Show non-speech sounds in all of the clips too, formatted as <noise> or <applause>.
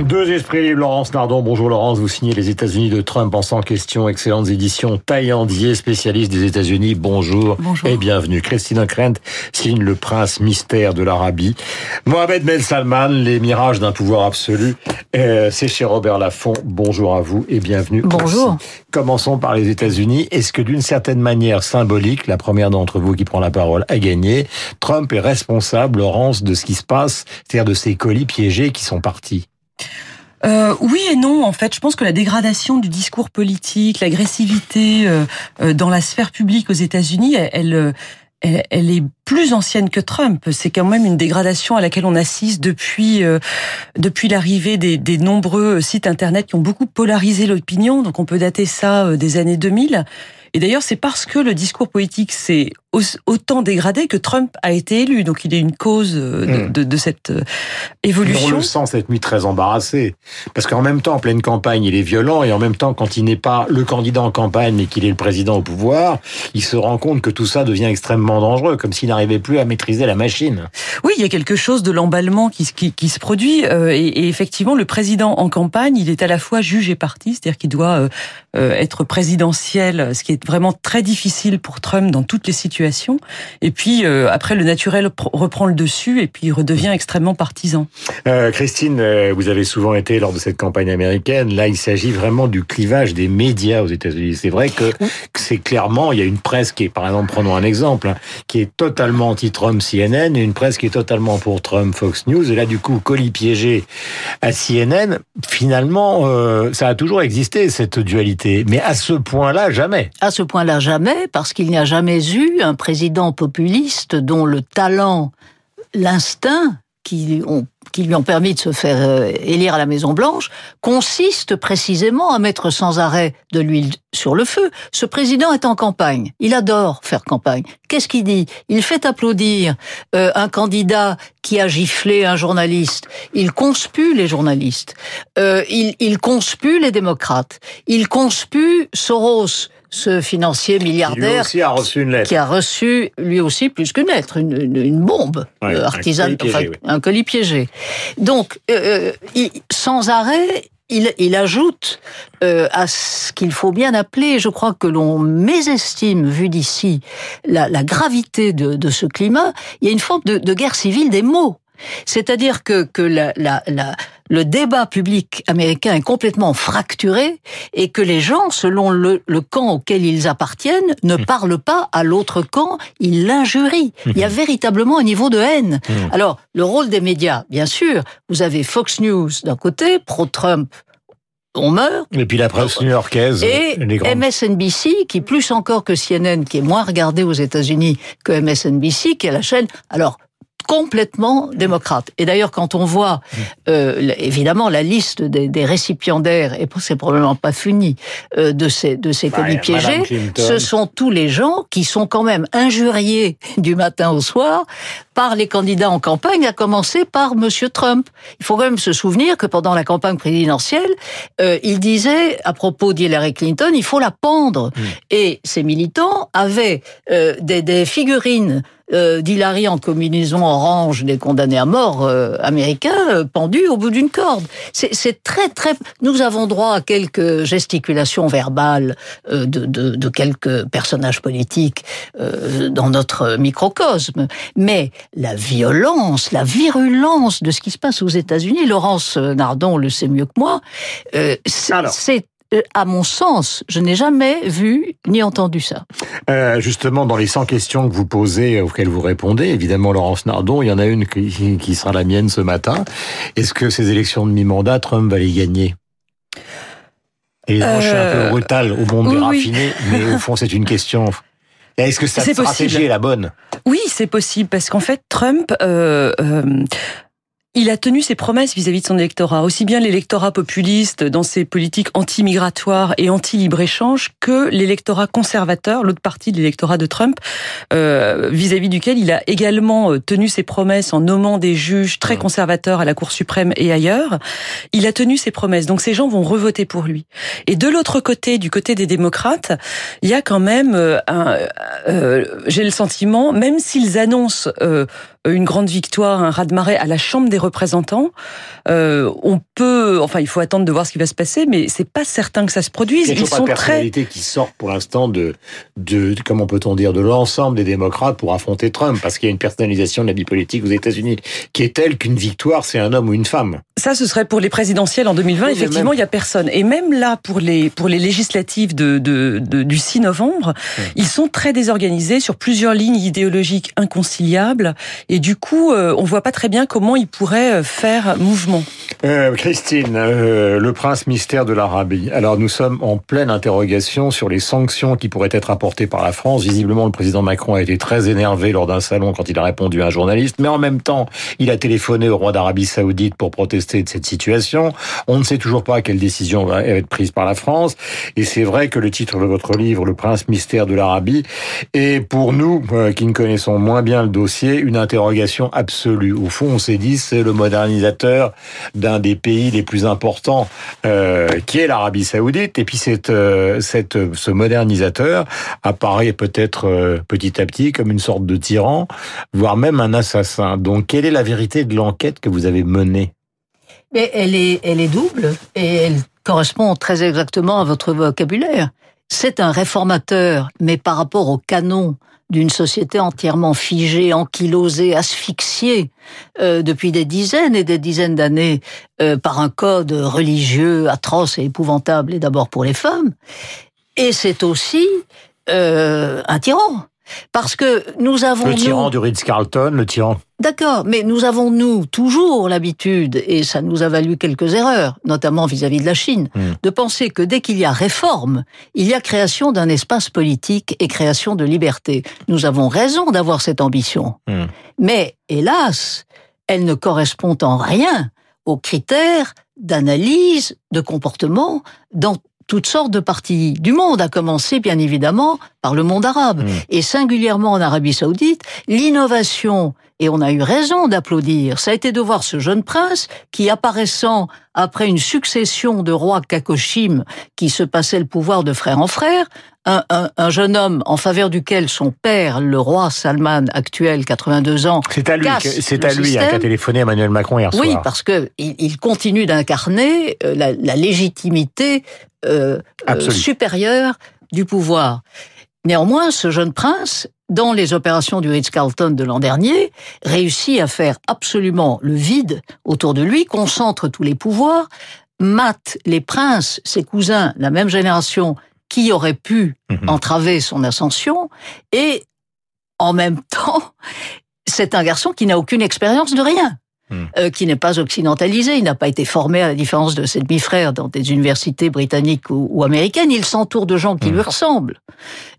Deux esprits libres, Laurence Nardon. Bonjour Laurence, vous signez les États-Unis de Trump en 100 questions. Excellentes éditions. Taillandier, spécialiste des États-Unis. Bonjour, Bonjour. et bienvenue. Christine O'Krent signe Le Prince Mystère de l'Arabie. Mohamed Ben Salman, Les Mirages d'un pouvoir absolu. Euh, C'est chez Robert Laffont. Bonjour à vous et bienvenue. Bonjour. aussi. Commençons par les États-Unis. Est-ce que d'une certaine manière symbolique, la première d'entre vous qui prend la parole a gagné, Trump est responsable, Laurence, de ce qui se passe, c'est-à-dire de ces colis piégés qui sont partis Euh, oui et non, en fait. Je pense que la dégradation du discours politique, l'agressivité euh, euh, dans la sphère publique aux États-Unis, elle, elle, est plus ancienne que Trump. C'est quand même une dégradation à laquelle on assiste depuis depuis l'arrivée des, nombreux sites internet qui ont beaucoup polarisé l'opinion. Donc on peut dater ça des années 2000. Et d'ailleurs, c'est parce que le discours politique s'est autant dégradé que Trump a été élu. Donc il est une cause euh, de, Mm. de, de cette euh, On évolution. le sent cette nuit très embarrassé. Parce qu'en même temps, en pleine campagne, il est violent, et en même temps, quand il n'est pas le candidat en campagne, mais qu'il est le président au pouvoir, il se rend compte que tout ça devient extrêmement dangereux, comme s'il n'arrivait plus à maîtriser la machine. Oui, il y a quelque chose de l'emballement qui, se- qui, qui se produit. euh, et, et effectivement, le président en campagne, il est à la fois juge et parti, c'est-à-dire qu'il doit euh, euh, être présidentiel, ce qui est vraiment très difficile pour Trump dans toutes les situations. Et puis, euh, après, le naturel pr- reprend le dessus et puis il redevient extrêmement partisan. Euh, Christine, euh, vous avez souvent été lors de cette campagne américaine. Là, il s'agit vraiment du clivage des médias aux États-Unis. C'est vrai que, que c'est clairement, il y a une presse qui est, par exemple, prenons un exemple, hein, qui est totalement anti-Trump CNN et une presse qui est totalement pour Trump Fox News. Et là, du coup, colis piégé à CNN. Finalement, euh, ça a toujours existé cette dualité, mais à ce point-là, jamais. À ce point-là, jamais, parce qu'il n'y a jamais eu un président populiste dont le talent, l'instinct qui, lui ont permis de se faire euh, élire à la Maison Blanche consiste précisément à mettre sans arrêt de l'huile sur le feu. Ce président est en campagne. Il adore faire campagne. Qu'est-ce qu'il dit? Il fait applaudir euh, un candidat qui a giflé un journaliste. Il conspue les journalistes. Euh, il, il conspue les démocrates. Il conspue Soros, ce financier Qui milliardaire aussi a reçu une lettre. qui a reçu lui aussi plus qu'une lettre, une, une, une bombe Ouais, euh, un artisane, colis piégé, enfin, oui. un colis piégé. Donc, euh, il- sans arrêt, il, il ajoute euh, à ce qu'il faut bien appeler, je crois que l'on mésestime, vu d'ici, la, la gravité de, de ce climat, il y a une forme de, de guerre civile des mots. C'est-à-dire que, que la, la, la, le débat public américain est complètement fracturé et que les gens, selon le, le camp auquel ils appartiennent, ne parlent pas à l'autre camp, ils l'injurient. Il y a véritablement un niveau de haine. Alors, le rôle des médias, bien sûr, vous avez Fox News d'un côté, pro-Trump, on meurt, Et puis la presse new-yorkaise, et les grandes MSNBC, qui plus encore que CNN, qui est moins regardée aux États-Unis que MSNBC, qui est la chaîne, alors complètement démocrate. Et d'ailleurs, quand on voit euh, évidemment la liste des, des récipiendaires, et c'est probablement pas fini, euh, de ces de ces Ouais, Madame piégés, ce sont tous les gens qui sont quand même injuriés <laughs> du matin au soir par les candidats en campagne, à commencer par Monsieur Trump. Il faut quand même se souvenir que pendant la campagne présidentielle, euh, il disait à propos d'Hillary Clinton, il faut la pendre. Et ses militants avaient euh, des, des figurines euh, d'Hillary en combinaison orange des condamnés à mort euh, américains euh, pendus au bout d'une corde. C'est très très. Nous avons droit à quelques gesticulations verbales euh, de, de, de quelques personnages politiques dans notre microcosme, mais la violence, la virulence de ce qui se passe aux États-Unis, Laurence Nardon le sait mieux que moi, c'est à mon sens, je n'ai jamais vu ni entendu ça. Euh, justement, dans les 100 questions que vous posez, auxquelles vous répondez, évidemment, Laurence Nardon, il y en a une qui, qui sera la mienne ce matin. Est-ce que ces élections de mi-mandat, Trump va les gagner? Et je suis un peu Euh, brutal au monde oui, raffinés, mais au fond, c'est une question. Est-ce que cette stratégie possible. est la bonne? Oui, c'est possible parce qu'en fait, Trump, euh, euh, il a tenu ses promesses vis-à-vis de son électorat, aussi bien l'électorat populiste dans ses politiques anti-migratoires et anti-libre-échange que l'électorat conservateur, l'autre partie de l'électorat de Trump, euh, vis-à-vis duquel il a également euh, tenu ses promesses en nommant des juges très conservateurs à la Cour suprême et ailleurs. Il a tenu ses promesses, donc ces gens vont revoter pour lui. Et de l'autre côté, du côté des démocrates, il y a quand même euh, un, euh, j'ai le sentiment, même s'ils annoncent euh, une grande victoire, un raz-de-marée à la Chambre des représentants. Euh, on peut, enfin, il faut attendre de voir ce qui va se passer, mais c'est pas certain que ça se produise. Ils sont pas très qui sortent pour l'instant de, de, comment peut-on dire, de l'ensemble des démocrates pour affronter Trump, parce qu'il y a une personnalisation de la vie politique aux États-Unis qui est telle qu'une victoire, c'est un homme ou une femme. Ça, ce serait pour les présidentielles en 2020. Effectivement, il y a personne. Et même là, pour les pour les législatives de, de, du 6 novembre, ils sont très désorganisés sur plusieurs lignes idéologiques inconciliables. Et du coup, euh, on voit pas très bien comment ils pourraient euh, faire mouvement. Euh, Christine, euh, le prince mystère de l'Arabie. Alors nous sommes en pleine interrogation sur les sanctions qui pourraient être apportées par la France. Visiblement, le président Macron a été très énervé lors d'un salon quand il a répondu à un journaliste, mais en même temps, il a téléphoné au roi d'Arabie Saoudite pour protester de cette situation. On ne sait toujours pas quelle décision va être prise par la France. Et c'est vrai que le titre de votre livre, Le prince mystère de l'Arabie, est pour nous, qui ne connaissons moins bien le dossier, une interrogation absolue. Au fond, on s'est dit, le modernisateur d'un des pays les plus importants, euh, qui est l'Arabie Saoudite. Et puis euh, ce modernisateur apparaît peut-être euh, petit à petit comme une sorte de tyran, voire même un assassin. Donc, quelle est la vérité de l'enquête que vous avez menée? Mais elle est, elle est double et elle correspond très exactement à votre vocabulaire. C'est un réformateur, mais par rapport au canon d'une société entièrement figée, ankylosée, asphyxiée euh, depuis des dizaines et des dizaines d'années euh, par un code religieux atroce et épouvantable, et d'abord pour les femmes. Et c'est aussi euh, un tyran. Parce que nous avons... Le tyran du Ritz-Carlton, le tyran... D'accord, mais nous avons, nous, toujours l'habitude, et ça nous a valu quelques erreurs, notamment vis-à-vis de la Chine, hmm. de penser que dès qu'il y a réforme, il y a création d'un espace politique et création de liberté. Nous avons raison d'avoir cette ambition. Hmm. Mais, hélas, elle ne correspond en rien aux critères d'analyse, de comportement dans toutes sortes de parties du monde, à commencer bien évidemment par le monde arabe. Mmh. Et singulièrement en Arabie saoudite, l'innovation, et on a eu raison d'applaudir, ça a été de voir ce jeune prince qui, apparaissant après une succession de rois kakoshim qui se passaient le pouvoir de frère en frère, un, un, un, jeune homme en faveur duquel son père, le roi Salman actuel, 82 ans, c'est à lui, c'est à lui qu'a téléphoné Emmanuel Macron hier soir. Oui, parce que il, continue d'incarner euh, la, la, légitimité euh, euh, supérieure du pouvoir. Néanmoins, ce jeune prince, dans les opérations du Ritz-Carlton de l'an dernier, réussit à faire absolument le vide autour de lui, concentre tous les pouvoirs, mate les princes, ses cousins, la même génération, qui auraient pu mhm. entraver son ascension, et en même <laughs> temps, c'est un garçon qui n'a aucune expérience de rien. Hmm. Euh, qui n'est pas occidentalisé, il n'a pas été formé à la différence de ses demi-frères dans des universités britanniques ou, américaines, il s'entoure de gens qui hmm. lui ressemblent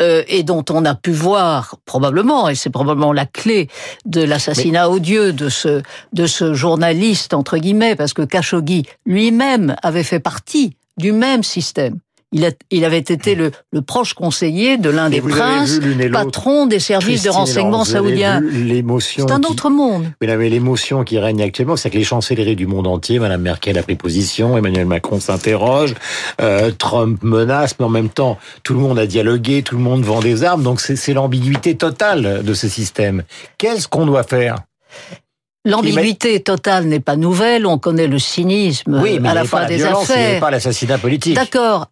euh, et dont on a pu voir probablement, et c'est probablement la clé de l'assassinat odieux de ce de ce journaliste entre guillemets, parce que Khashoggi lui-même avait fait partie du même système. Il, avait été le, proche conseiller de l'un des princes, patron des services de renseignement saoudiens. C'est un autre monde. Mais, l'émotion qui règne actuellement, c'est que les chancelleries du monde entier, Madame Merkel a pris position, Emmanuel Macron s'interroge, euh, Trump menace, mais en même temps, tout le monde a dialogué, tout le monde vend des armes, donc c'est l'ambiguïté totale de ce système. Qu'est-ce qu'on doit faire? L'ambiguïté totale n'est pas nouvelle, on connaît le cynisme à la fois des affaires. Il n'y pas l'assassinat politique. D'accord,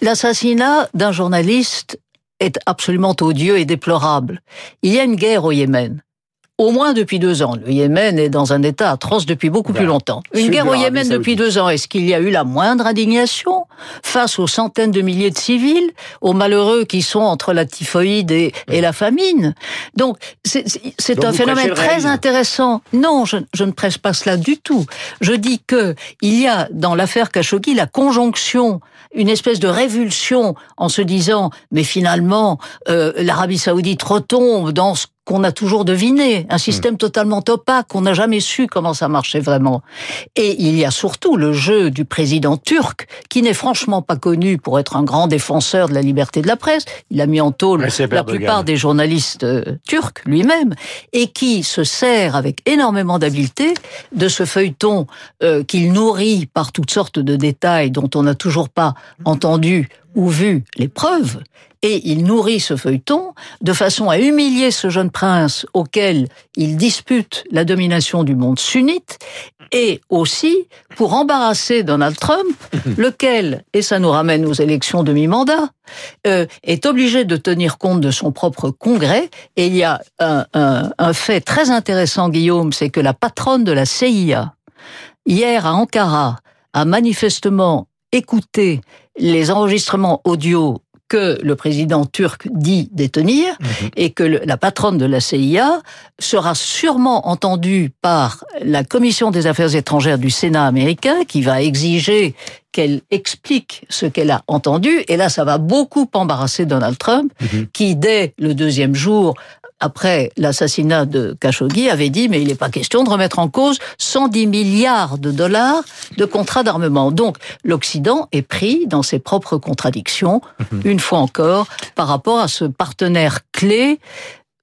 L'assassinat d'un journaliste est absolument odieux et déplorable. Il y a une guerre au Yémen. Au moins depuis deux ans. Le Yémen est dans un état atroce depuis beaucoup plus longtemps. Une guerre au Yémen depuis deux ans. Est-ce qu'il y a eu la moindre indignation? Face aux centaines de milliers de civils, aux malheureux qui sont entre la typhoïde et, la famine Donc, c'est un phénomène très intéressant. Non, je, je, ne presse pas cela du tout. Je dis que il y a dans l'affaire Khashoggi la conjonction une espèce de révulsion en se disant mais finalement euh, l'Arabie saoudite retombe dans ce qu'on a toujours deviné, un système hmm. totalement opaque, qu'on n'a jamais su comment ça marchait vraiment. Et il y a surtout le jeu du président turc, qui n'est franchement pas connu pour être un grand défenseur de la liberté de la presse. Il a mis en tôle la plupart des journalistes euh, turcs lui-même, et qui se sert avec énormément d'habileté de ce feuilleton euh, qu'il nourrit par toutes sortes de détails dont on n'a toujours pas entendu ou vu les preuves, et il nourrit ce feuilleton de façon à humilier ce jeune prince auquel il dispute la domination du monde sunnite, et aussi pour embarrasser Donald Trump, <laughs> lequel, et ça nous ramène aux élections de mi-mandat, euh, est obligé de tenir compte de son propre congrès. Et il y a un, un fait très intéressant, Guillaume, c'est que la patronne de la CIA, hier à Ankara, a manifestement écouté les enregistrements audio que le président turc dit détenir mhm. et que la patronne de la CIA sera sûrement entendue par la commission des affaires étrangères du Sénat américain qui va exiger qu'elle explique ce qu'elle a entendu. Et là, ça va beaucoup embarrasser Donald Trump, mhm. qui, dès le deuxième jour, après l'assassinat de Khashoggi, avait dit mais il n'est pas question de remettre en cause 110 milliards de dollars de contrats d'armement. Donc l'Occident est pris dans ses propres contradictions, mhm. une fois encore, par rapport à ce partenaire clé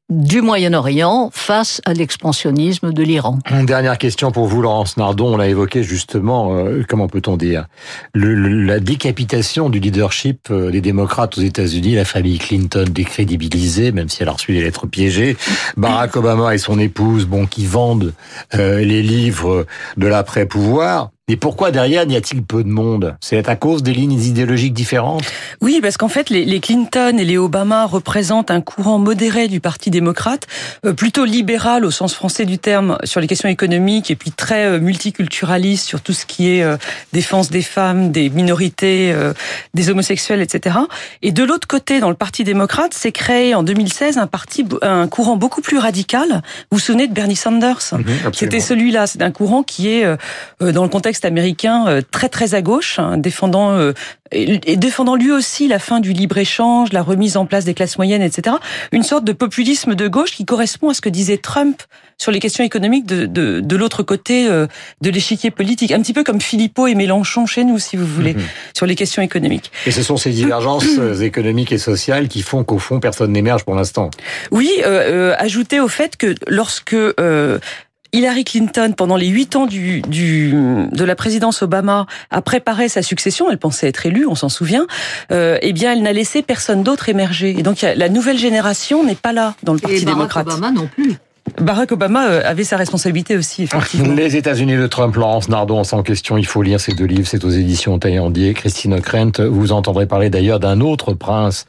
du Moyen-Orient face à l'expansionnisme de l'Iran. Une dernière question pour vous, Laurence Nardon. On l'a évoqué justement, euh, comment peut-on dire, la décapitation du leadership euh, des démocrates aux États-Unis, la famille Clinton décrédibilisée, même si elle a reçu des lettres piégées, Barack Obama et son épouse, bon, qui vendent euh, les livres de l'après-pouvoir. Et pourquoi derrière n'y a-t-il peu de monde? C'est à cause des lignes idéologiques différentes? Oui, parce qu'en fait, les, Clinton et les Obama représentent un courant modéré du Parti démocrate, euh, plutôt libéral au sens français du terme sur les questions économiques, et puis très euh, multiculturaliste sur tout ce qui est euh, défense des femmes, des minorités, des homosexuels, etc. Et de l'autre côté, dans le Parti démocrate, s'est créé en 2016 un parti, un courant beaucoup plus radical. Vous vous souvenez de Bernie Sanders? Mhm, C'était celui-là. C'est un courant qui est dans le contexte américain euh, très très à gauche, hein, défendant euh, et défendant lui aussi la fin du libre échange, la remise en place des classes moyennes, etc. Une sorte de populisme de gauche qui correspond à ce que disait Trump sur les questions économiques de, de, de l'autre côté euh, de l'échiquier politique, un petit peu comme Philippot et Mélenchon chez nous, si vous voulez, mhm. sur les questions économiques. Et ce sont ces divergences <coughs> économiques et sociales qui font qu'au fond personne n'émerge pour l'instant. Oui, euh, ajouter au fait que lorsque euh, Hillary Clinton, pendant les huit ans du, du, de la présidence Obama, a préparé sa succession. Elle pensait être élue, on s'en souvient. Euh, eh bien, elle n'a laissé personne d'autre émerger. Et donc, la nouvelle génération n'est pas là dans le Parti Et démocrate. Obama non plus. Barack Obama euh, avait sa responsabilité aussi, effectivement. Les États-Unis de Trump, Laurence Nardon, sans question, il faut lire ces deux livres, c'est aux éditions Taillandier. Christine Ockrent, vous entendrez parler d'ailleurs d'un autre prince,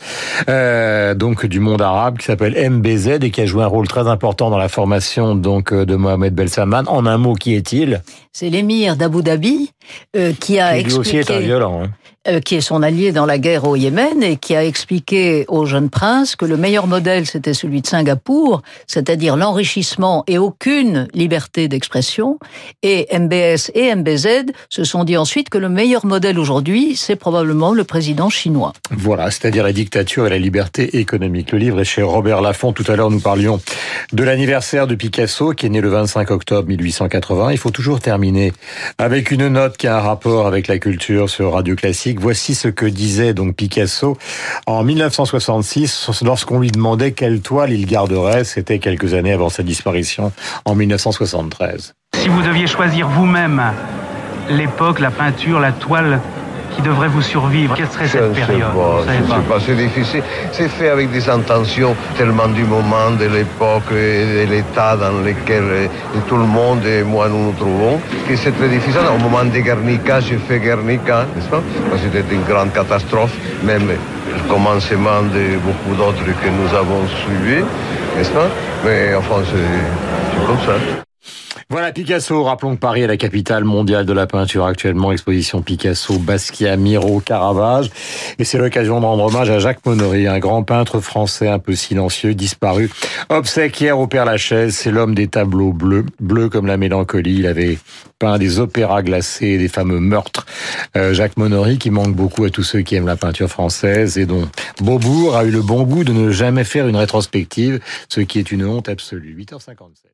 euh, donc du monde arabe, qui s'appelle MBZ et qui a joué un rôle très important dans la formation donc euh, de Mohamed Belsaman. En un mot, qui est-il? C'est l'émir d'Abu Dhabi euh, qui a qui expliqué... aussi est un violent. Hein. Euh, qui est son allié dans la guerre au Yémen et qui a expliqué au jeune prince que le meilleur modèle c'était celui de Singapour, c'est-à-dire l'enrichissement et aucune liberté d'expression. Et MBS et MBZ se sont dit ensuite que le meilleur modèle aujourd'hui, c'est probablement le président chinois. Voilà, c'est-à-dire la dictature et la liberté économique. Le livre est chez Robert Laffont. Tout à l'heure, nous parlions de l'anniversaire de Picasso, qui est né le 25 octobre 1880. Il faut toujours terminer avec une note qui a un rapport avec la culture sur Radio Classique. Voici ce que disait donc Picasso en 1966 lorsqu'on lui demandait quelle toile il garderait. C'était quelques années avant sa disparition en 1973. Si vous deviez choisir vous-même l'époque, la peinture, la toile qui devrait vous survivre Quelle serait cette période? pas, c'est difficile. C'est fait avec des intentions tellement du moment, de l'époque et de l'état dans lequel tout le monde et moi nous nous trouvons, que c'est très difficile. Au moment de Guernica, j'ai fait Guernica, n'est-ce pas? C'était une grande catastrophe, même le commencement de beaucoup d'autres que nous avons suivis, n'est-ce pas? Mais enfin, c'est comme ça. Voilà Picasso, rappelons que Paris est la capitale mondiale de la peinture actuellement, exposition Picasso, Basquiat, Miro, Caravage. Et c'est l'occasion de rendre hommage à Jacques Monory, un grand peintre français un peu silencieux, disparu. Obsèque hier au Père Lachaise, c'est l'homme des tableaux bleus, bleus comme la mélancolie. Il avait peint des opéras glacés, des fameux meurtres. Euh, Jacques Monory qui manque beaucoup à tous ceux qui aiment la peinture française et dont Beaubourg a eu le bon goût de ne jamais faire une rétrospective, ce qui est une honte absolue. 8h57.